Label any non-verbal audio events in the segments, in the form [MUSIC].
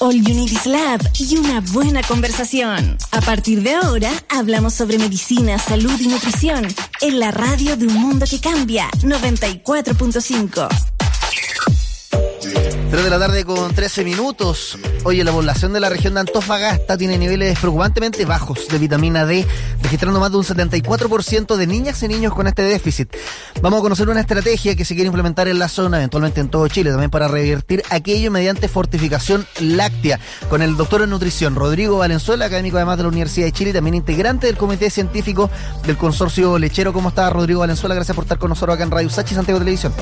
All You Need is Lab y una buena conversación. A partir de ahora, hablamos sobre medicina, salud y nutrición en la radio de un mundo que cambia 94.5. 3 de la tarde con 13 minutos. Oye, la población de la región de Antofagasta tiene niveles preocupantemente bajos de vitamina D, registrando más de un 74% de niñas y niños con este déficit. Vamos a conocer una estrategia que se quiere implementar en la zona, eventualmente en todo Chile, también para revertir aquello mediante fortificación láctea. Con el doctor en nutrición Rodrigo Valenzuela, académico además de la Universidad de Chile, también integrante del comité científico del consorcio lechero. ¿Cómo está Rodrigo Valenzuela? Gracias por estar con nosotros acá en Radio Sachi Santiago Televisión.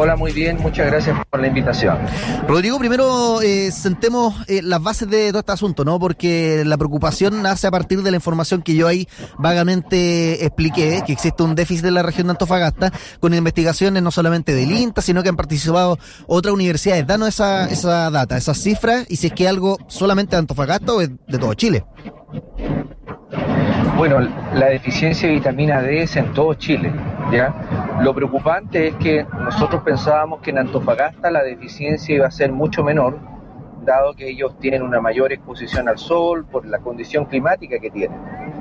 Hola, muy bien, muchas gracias por la invitación. Rodrigo, primero eh, sentemos eh, las bases de todo este asunto, ¿no? Porque la preocupación nace a partir de la información que yo ahí vagamente expliqué, que existe un déficit en la región de Antofagasta, con investigaciones no solamente del INTA, sino que han participado otras universidades. Danos esa, esa data, esas cifras, y si es que algo solamente de Antofagasta o de todo Chile. Bueno, la deficiencia de vitamina D es en todo Chile, ¿ya? Lo preocupante es que nosotros pensábamos que en Antofagasta la deficiencia iba a ser mucho menor, dado que ellos tienen una mayor exposición al sol por la condición climática que tienen.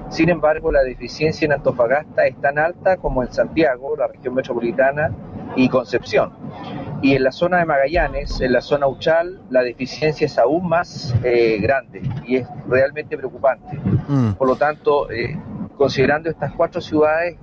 Sin embargo, la deficiencia en Antofagasta es tan alta como en Santiago, la región metropolitana y Concepción. Y en la zona de Magallanes, en la zona Uchal, la deficiencia es aún más eh, grande y es realmente preocupante. Mm. Por lo tanto, eh, considerando estas cuatro ciudades,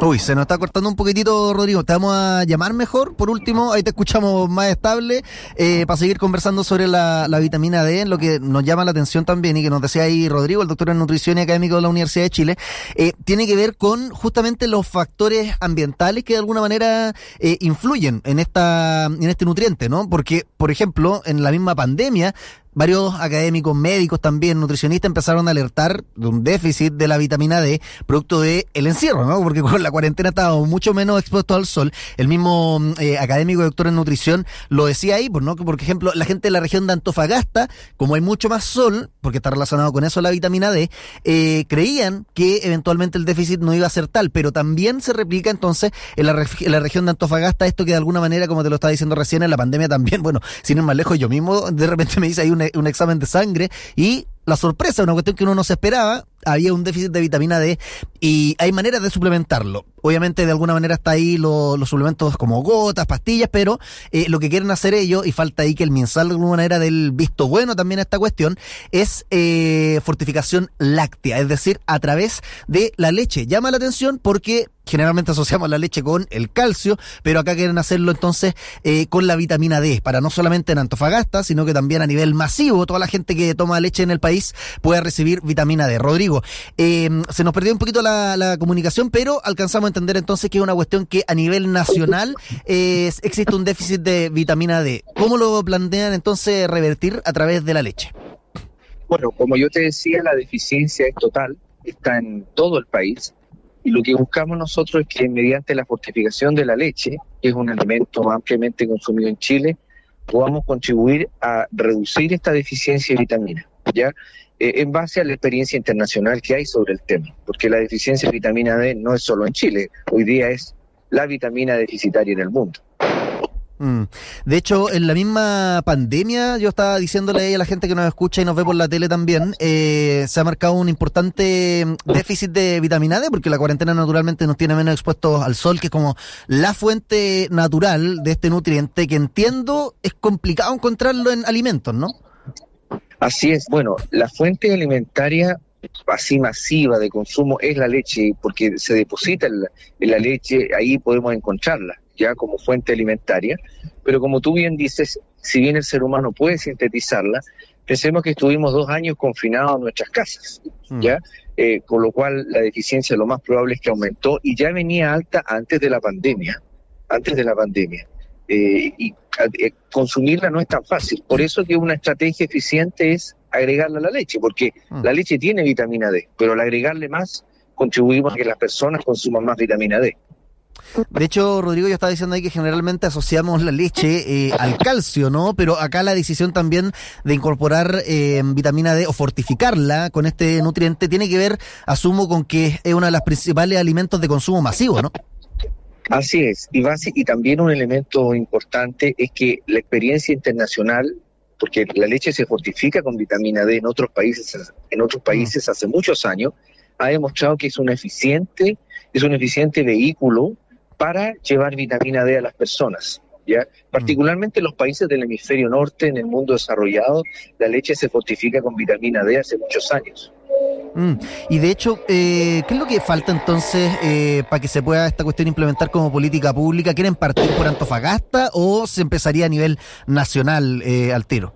Uy, se nos está cortando un poquitito, Rodrigo. Te vamos a llamar mejor. Por último, ahí te escuchamos más estable eh, para seguir conversando sobre la, vitamina D, lo que nos llama la atención también y que nos decía ahí Rodrigo, el doctor en nutrición y académico de la Universidad de Chile, eh, tiene que ver con justamente los factores ambientales que de alguna manera eh, influyen en esta en este nutriente, ¿no? Porque, por ejemplo, en la misma pandemia varios académicos, médicos también, nutricionistas empezaron a alertar de un déficit de la vitamina D producto de el encierro, ¿no? Porque [LAUGHS] con la cuarentena estábamos mucho menos expuestos al sol. El mismo eh, académico doctor en nutrición lo decía ahí, pues, ¿no? Que, por ejemplo, la gente de la región de Antofagasta, como hay mucho más sol, porque está relacionado con eso la vitamina D, eh, creían que eventualmente el déficit no iba a ser tal, pero también se replica entonces en la, en la región de Antofagasta esto que de alguna manera, como te lo estaba diciendo recién, en la pandemia también, [LAUGHS] bueno, sin ir más lejos, yo mismo de repente me dice hay un un examen de sangre y la sorpresa, una cuestión que uno no se esperaba, había un déficit de vitamina D y hay maneras de suplementarlo. Obviamente de alguna manera está ahí los suplementos como gotas, pastillas, pero eh, lo que quieren hacer ellos, y falta ahí que el minsal de alguna manera del visto bueno también a esta cuestión, es eh, fortificación láctea, es decir, a través de la leche. Llama la atención porque generalmente asociamos la leche con el calcio, pero acá quieren hacerlo entonces eh, con la vitamina D, para no solamente en Antofagasta, sino que también a nivel masivo, toda la gente que toma leche en el país pueda recibir vitamina D. Rodrigo, em, se nos perdió un poquito la, comunicación, pero alcanzamos a entender entonces que es una cuestión que a nivel nacional existe un déficit de vitamina D. ¿Cómo lo plantean entonces revertir a través de la leche? Bueno, como yo te decía, la deficiencia es total, está en todo el país. Y lo que buscamos nosotros es que mediante la fortificación de la leche, que es un alimento ampliamente consumido en Chile, podamos contribuir a reducir esta deficiencia de vitamina. ¿Ya? Eh, en base a la experiencia internacional que hay sobre el tema, porque la deficiencia de vitamina D no es solo en Chile, hoy día es la vitamina deficitaria en el mundo. Mm. De hecho, en la misma pandemia, yo estaba diciéndole a la gente que nos escucha y nos ve por la tele también, eh, se ha marcado un importante déficit de vitamina D, porque la cuarentena naturalmente nos tiene menos expuestos al sol, que es como la fuente natural de este nutriente, que entiendo es complicado encontrarlo en alimentos, ¿no? Así es, bueno, la fuente alimentaria así masiva de consumo es la leche, porque se deposita en la, leche, ahí podemos encontrarla ya como fuente alimentaria, pero como tú bien dices, si bien el ser humano puede sintetizarla, pensemos que estuvimos dos años confinados en nuestras casas, mm. ¿ya? Eh, con lo cual la deficiencia lo más probable es que aumentó y ya venía alta antes de la pandemia, antes de la pandemia. Eh, y eh, consumirla no es tan fácil. Por eso que una estrategia eficiente es agregarla a la leche, porque mm. la leche tiene vitamina D, pero al agregarle más contribuimos a que las personas consuman más vitamina D. De hecho, Rodrigo, yo estaba diciendo ahí que generalmente asociamos la leche eh, al calcio, ¿no? Pero acá la decisión también de incorporar vitamina D o fortificarla con este nutriente tiene que ver, asumo, con que es uno de los principales alimentos de consumo masivo, ¿no? Así es, y, y también un elemento importante es que la experiencia internacional, porque la leche se fortifica con vitamina D en otros países, en otros países hace muchos años, ha demostrado que es un eficiente, es un eficiente vehículo para llevar vitamina D a las personas. ¿Ya? Particularmente en los países del hemisferio norte, en el mundo desarrollado, la leche se fortifica con vitamina D hace muchos años. Mm. Y de hecho, eh, ¿qué es lo que falta entonces eh, para que se pueda esta cuestión implementar como política pública? ¿Quieren partir por Antofagasta o se empezaría a nivel nacional eh, al tiro?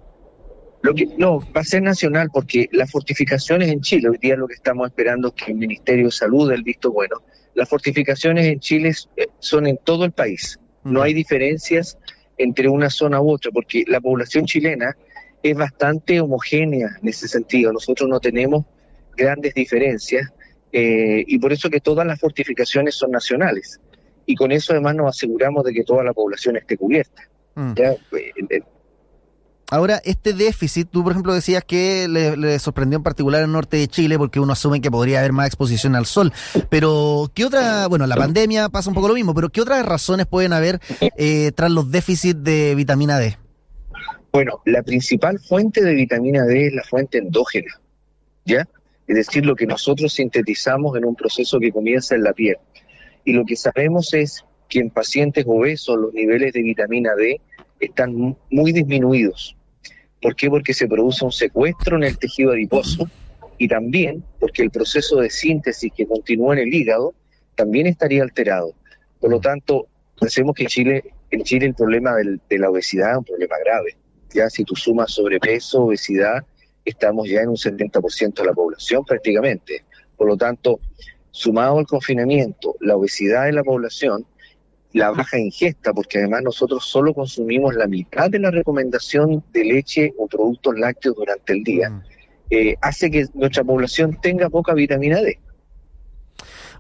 Lo que, no, va a ser nacional porque las fortificaciones en Chile, hoy día lo que estamos esperando es que el Ministerio de Salud dé el visto bueno. Las fortificaciones en Chile son en todo el país. No hay diferencias entre una zona u otra porque la población chilena es bastante homogénea en ese sentido. Nosotros no tenemos grandes diferencias eh, y por eso que todas las fortificaciones son nacionales. Y con eso además nos aseguramos de que toda la población esté cubierta. Mm. Eh, eh, Ahora, este déficit, tú por ejemplo decías que le, sorprendió en particular el norte de Chile porque uno asume que podría haber más exposición al sol. Pero, ¿qué otra, bueno, la pandemia pasa un poco lo mismo, pero ¿qué otras razones pueden haber tras los déficits de vitamina D? Bueno, la principal fuente de vitamina D es la fuente endógena, ¿ya? Es decir, lo que nosotros sintetizamos en un proceso que comienza en la piel. Y lo que sabemos es que en pacientes obesos los niveles de vitamina D están muy disminuidos. ¿Por qué? Porque se produce un secuestro en el tejido adiposo y también porque el proceso de síntesis que continúa en el hígado también estaría alterado. Por lo tanto, pensemos que en Chile, en Chile el problema de la obesidad es un problema grave. Ya si tú sumas sobrepeso, obesidad, estamos ya en un 70% de la población prácticamente. Por lo tanto, sumado al confinamiento, la obesidad de la población, la baja ingesta, porque además nosotros solo consumimos la mitad de la recomendación de leche o productos lácteos durante el día, mm. eh, hace que nuestra población tenga poca vitamina D.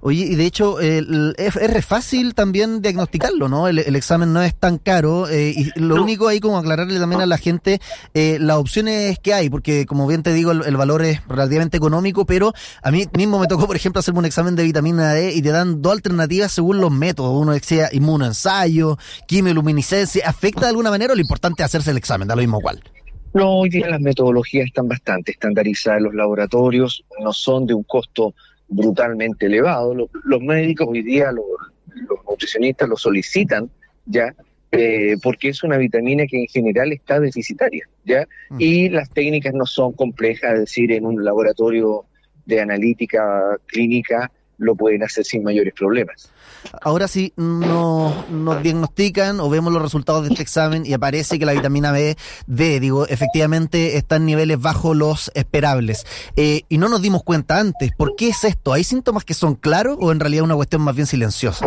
Oye, y de hecho es, fácil también diagnosticarlo, ¿no? El, examen no es tan caro eh, y lo único ahí como aclararle también a la gente eh, las opciones que hay, porque como bien te digo, el, valor es relativamente económico, pero a mí mismo me tocó, por ejemplo, hacerme un examen de vitamina D y te dan dos alternativas según los métodos. Uno decía inmunoensayo, quimioluminiscencia. ¿Afecta de alguna manera o lo importante es hacerse el examen? Da lo mismo cual. No, hoy día las metodologías están bastante estandarizadas. Los laboratorios no son de un costo brutalmente elevado. Los, médicos hoy día, los, nutricionistas lo solicitan ya eh, porque es una vitamina que en general está deficitaria, ¿ya? Mm. Y las técnicas no son complejas, es decir, en un laboratorio de analítica clínica lo pueden hacer sin mayores problemas. Ahora si nos, nos diagnostican o vemos los resultados de este examen y aparece que la vitamina B, D, digo, efectivamente está en niveles bajo los esperables. Eh, y no nos dimos cuenta antes. ¿Por qué es esto? ¿Hay síntomas que son claros o en realidad una cuestión más bien silenciosa?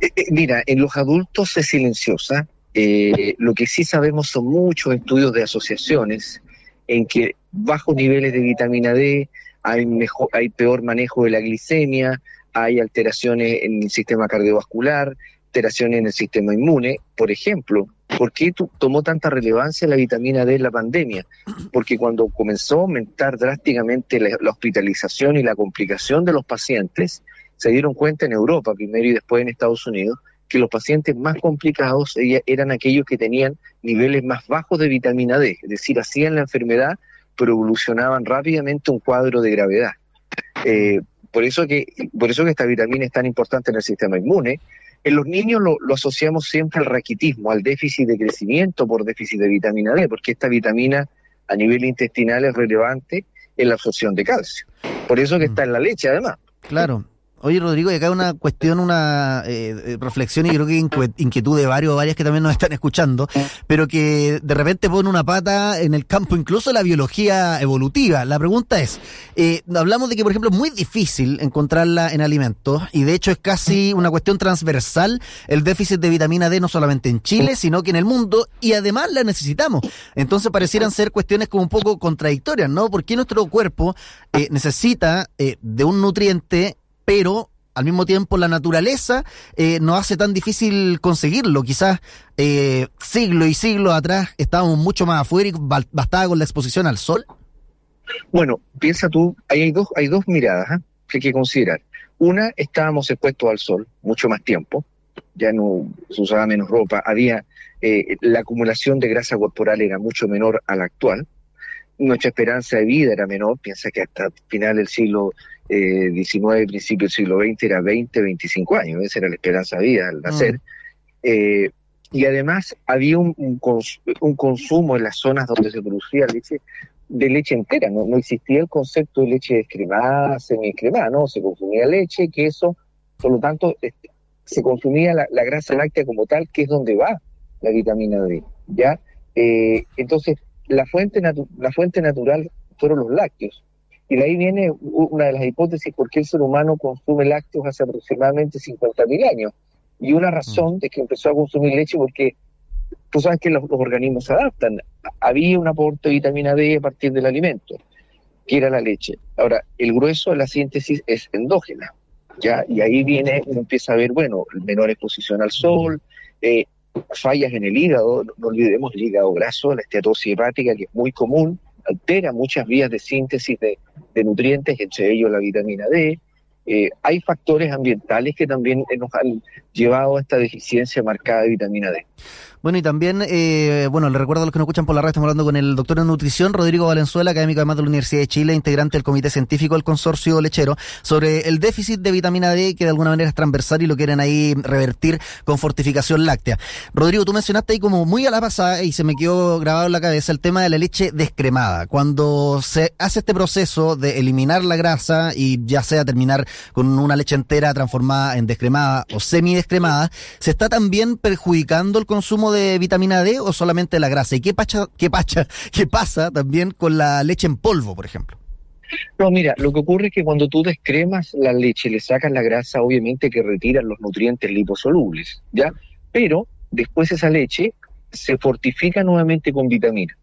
Eh, eh, mira, en los adultos es silenciosa. lo que sí sabemos son muchos estudios de asociaciones en que bajos niveles de vitamina D hay, mejor, hay peor manejo de la glicemia, hay alteraciones en el sistema cardiovascular, alteraciones en el sistema inmune. Por ejemplo, ¿por qué tomó tanta relevancia la vitamina D en la pandemia? Porque cuando comenzó a aumentar drásticamente la, hospitalización y la complicación de los pacientes, se dieron cuenta en Europa primero y después en Estados Unidos que los pacientes más complicados eran aquellos que tenían niveles más bajos de vitamina D, es decir, hacían la enfermedad pero evolucionaban rápidamente un cuadro de gravedad. Eh, por, eso que, por eso que esta vitamina es tan importante en el sistema inmune. En los niños lo, asociamos siempre al raquitismo, al déficit de crecimiento por déficit de vitamina D, porque esta vitamina a nivel intestinal es relevante en la absorción de calcio. Por eso que mm. está en la leche, además. Claro, Oye, Rodrigo, y acá una cuestión, una eh, eh, reflexión y creo que inquietud de varios o varias que también nos están escuchando, pero que de repente pone una pata en el campo incluso de la biología evolutiva. La pregunta es, eh, hablamos de que, por ejemplo, es muy difícil encontrarla en alimentos y de hecho es casi una cuestión transversal el déficit de vitamina D no solamente en Chile, sino que en el mundo y además la necesitamos. Entonces parecieran ser cuestiones como un poco contradictorias, ¿no? Porque nuestro cuerpo necesita de un nutriente pero al mismo tiempo la naturaleza eh, nos hace tan difícil conseguirlo. Quizás eh, siglos y siglos atrás estábamos mucho más afuera y bastaba con la exposición al sol. Bueno, piensa tú, hay dos, hay dos miradas ¿eh? que hay que considerar. Una, estábamos expuestos al sol mucho más tiempo, ya no se usaba menos ropa, había eh, la acumulación de grasa corporal era mucho menor a la actual, nuestra esperanza de vida era menor, piensa que hasta final del siglo Eh, principio del siglo XX era 20, 25 años, esa era la esperanza de vida al nacer. Mm. Eh, y además había un, un, consumo en las zonas donde se producía leche de leche entera, no, no existía el concepto de leche descremada, semidescremada, no, se consumía leche, queso, por lo tanto este, se consumía la, grasa láctea como tal, que es donde va la vitamina D, ¿ya? Eh, entonces, la fuente, la fuente natural fueron los lácteos, y de ahí viene una de las hipótesis por qué el ser humano consume lácteos hace aproximadamente 50.000 años, y una razón de que empezó a consumir leche porque tú sabes que los, organismos se adaptan. Había un aporte de vitamina D a partir del alimento, que era la leche. Ahora, el grueso de la síntesis es endógena, ¿ya? Y ahí viene, uno empieza a ver, bueno, menor exposición al sol, eh, fallas en el hígado, no, olvidemos el hígado graso, la esteatosis hepática, que es muy común, altera muchas vías de síntesis de, nutrientes, entre ellos la vitamina D, eh, hay factores ambientales que también nos han llevado a esta deficiencia marcada de vitamina D. Bueno, y también, eh, bueno, le recuerdo a los que nos escuchan por la red, estamos hablando con el doctor en nutrición, Rodrigo Valenzuela, académico además de la Universidad de Chile, integrante del Comité Científico del Consorcio Lechero, sobre el déficit de vitamina D que de alguna manera es transversal y lo quieren ahí revertir con fortificación láctea. Rodrigo, tú mencionaste ahí como muy a la pasada y se me quedó grabado en la cabeza el tema de la leche descremada. Cuando se hace este proceso de eliminar la grasa y ya sea terminar con una leche entera transformada en descremada o semidescremada, ¿se está también perjudicando el consumo de vitamina D o solamente la grasa? ¿Y qué, pacha, qué, pacha, [LAUGHS] qué pasa también con la leche en polvo, por ejemplo? No, mira, lo que ocurre es que cuando tú descremas la leche y le sacas la grasa, obviamente que retiran los nutrientes liposolubles, ¿ya? Pero después esa leche se fortifica nuevamente con vitamina.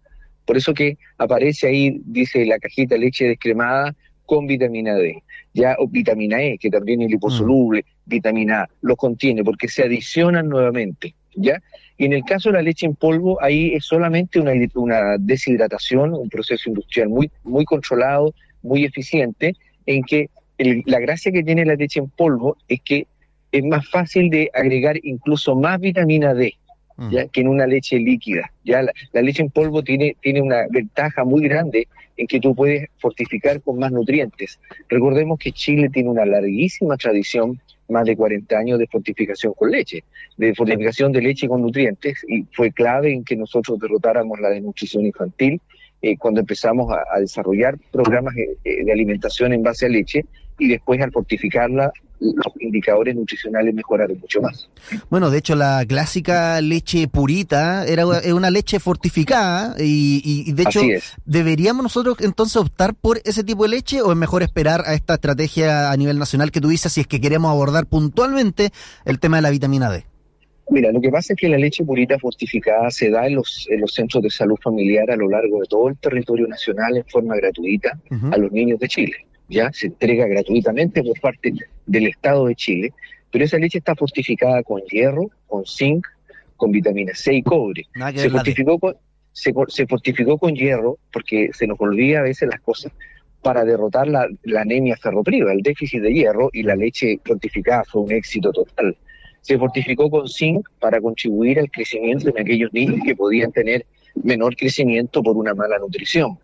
Por eso que aparece ahí, dice la cajita leche descremada con vitamina D, ya o vitamina E, que también es liposoluble, mm. vitamina A, lo contiene porque se adicionan nuevamente, ¿ya? Y en el caso de la leche en polvo, ahí es solamente una, una deshidratación, un proceso industrial muy, muy controlado, muy eficiente, en que la gracia que tiene la leche en polvo es que es más fácil de agregar incluso más vitamina D mm. ¿ya? que en una leche líquida. Ya la, la, leche en polvo tiene, tiene una ventaja muy grande en que tú puedes fortificar con más nutrientes. Recordemos que Chile tiene una larguísima tradición más de 40 años de fortificación con leche, de fortificación de leche con nutrientes, y fue clave en que nosotros derrotáramos la desnutrición infantil eh, cuando empezamos a, desarrollar programas eh, eh, de alimentación en base a leche y después al fortificarla los indicadores nutricionales mejoraron mucho más. Bueno, de hecho la clásica leche purita era una leche fortificada y, de hecho deberíamos nosotros entonces optar por ese tipo de leche o es mejor esperar a esta estrategia a nivel nacional que tú dices si es que queremos abordar puntualmente el tema de la vitamina D. Mira, lo que pasa es que la leche purita fortificada se da en los, en los centros de salud familiar a lo largo de todo el territorio nacional en forma gratuita a los niños de Chile ya se entrega gratuitamente por parte del Estado de Chile, pero esa leche está fortificada con hierro, con zinc, con vitamina C y cobre. Se fortificó, con, se, fortificó con hierro porque se nos olvida a veces las cosas para derrotar la, anemia ferropriva, el déficit de hierro, y la leche fortificada fue un éxito total. Se fortificó con zinc para contribuir al crecimiento de aquellos niños que podían tener menor crecimiento por una mala nutrición.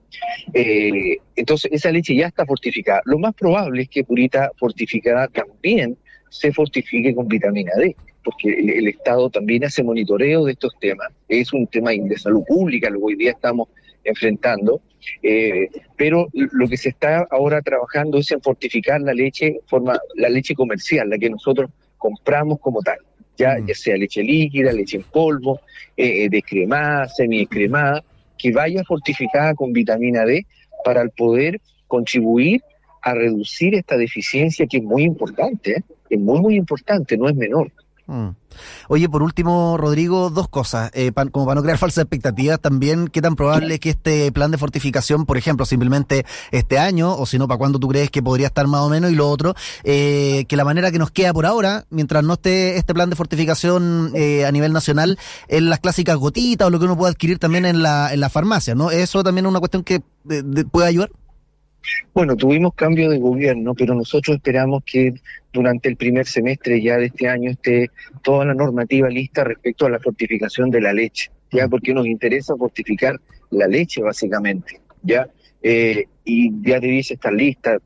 Eh, entonces, esa leche ya está fortificada. Lo más probable es que Purita fortificada también se fortifique con vitamina D, porque el, Estado también hace monitoreo de estos temas. Es un tema de salud pública lo que hoy día estamos enfrentando, eh, pero lo que se está ahora trabajando es en fortificar la leche, forma, la leche comercial, la que nosotros compramos como tal ya, mm. ya sea leche líquida, leche en polvo, eh, eh descremada, semidescremada, que vaya fortificada con vitamina D para poder contribuir a reducir esta deficiencia que es muy importante, ¿eh? es muy, muy importante, no es menor. Mm. Oye, por último, Rodrigo, dos cosas. Eh, como para no crear falsas expectativas, también, ¿qué tan probable es que este plan de fortificación, por ejemplo, simplemente este año, o si no, para cuándo tú crees que podría estar más o menos? Y lo otro, eh, que la manera que nos queda por ahora, mientras no esté este plan de fortificación eh, a nivel nacional, en las clásicas gotitas o lo que uno puede adquirir también en la, en la farmacia, ¿no? ¿Eso también es una cuestión que puede ayudar? Bueno, tuvimos cambio de gobierno, pero nosotros esperamos que durante el primer semestre ya de este año esté toda la normativa lista respecto a la fortificación de la leche, ya porque nos interesa fortificar la leche básicamente, ya eh, y ya debiese estar lista.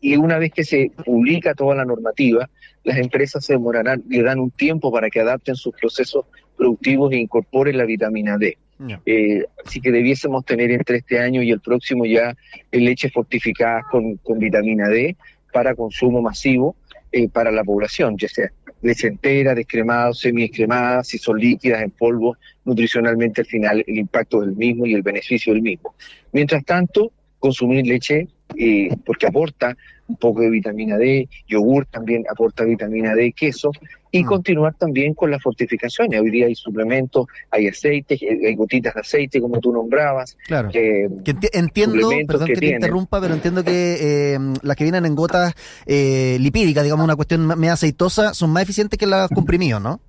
Y una vez que se publica toda la normativa, las empresas se demorarán, le dan un tiempo para que adapten sus procesos productivos e incorporen la vitamina D. Eh, así que debiésemos tener entre este año y el próximo ya leche fortificadas con, con vitamina D para consumo masivo eh, para la población, ya sea leche entera, descremada, semi-descremada, si son líquidas, en polvo, nutricionalmente al final el impacto del mismo y el beneficio del mismo. Mientras tanto, consumir leche eh, porque aporta un poco de vitamina D, yogur también aporta vitamina D, queso, y mm. continuar también con las fortificaciones. Hoy día hay suplementos, hay aceites, hay gotitas de aceite, como tú nombrabas. Claro. que entiendo, perdón que, te interrumpa, pero entiendo que eh, las que vienen en gotas eh, lipídicas, digamos una cuestión más aceitosa, son más eficientes que las comprimidas, ¿no?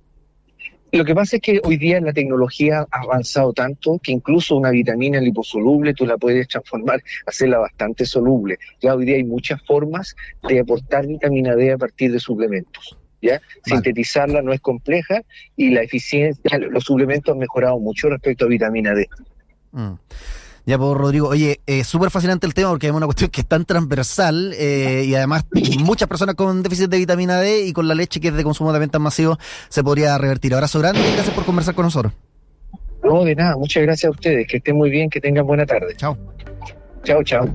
Lo que pasa es que hoy día la tecnología ha avanzado tanto que incluso una vitamina liposoluble tú la puedes transformar, hacerla bastante soluble. Ya hoy día hay muchas formas de aportar vitamina D a partir de suplementos. ¿ya? Sintetizarla no es compleja y la eficiencia, los suplementos han mejorado mucho respecto a vitamina D. Mm. Ya, pues, Rodrigo, oye, eh, súper fascinante el tema porque es una cuestión que es tan transversal eh, y además muchas personas con déficit de vitamina D y con la leche que es de consumo de ventas masivo se podría revertir. Abrazo grande y gracias por conversar con nosotros. No, de nada, muchas gracias a ustedes, que estén muy bien, que tengan buena tarde. Chao. Chao, chao.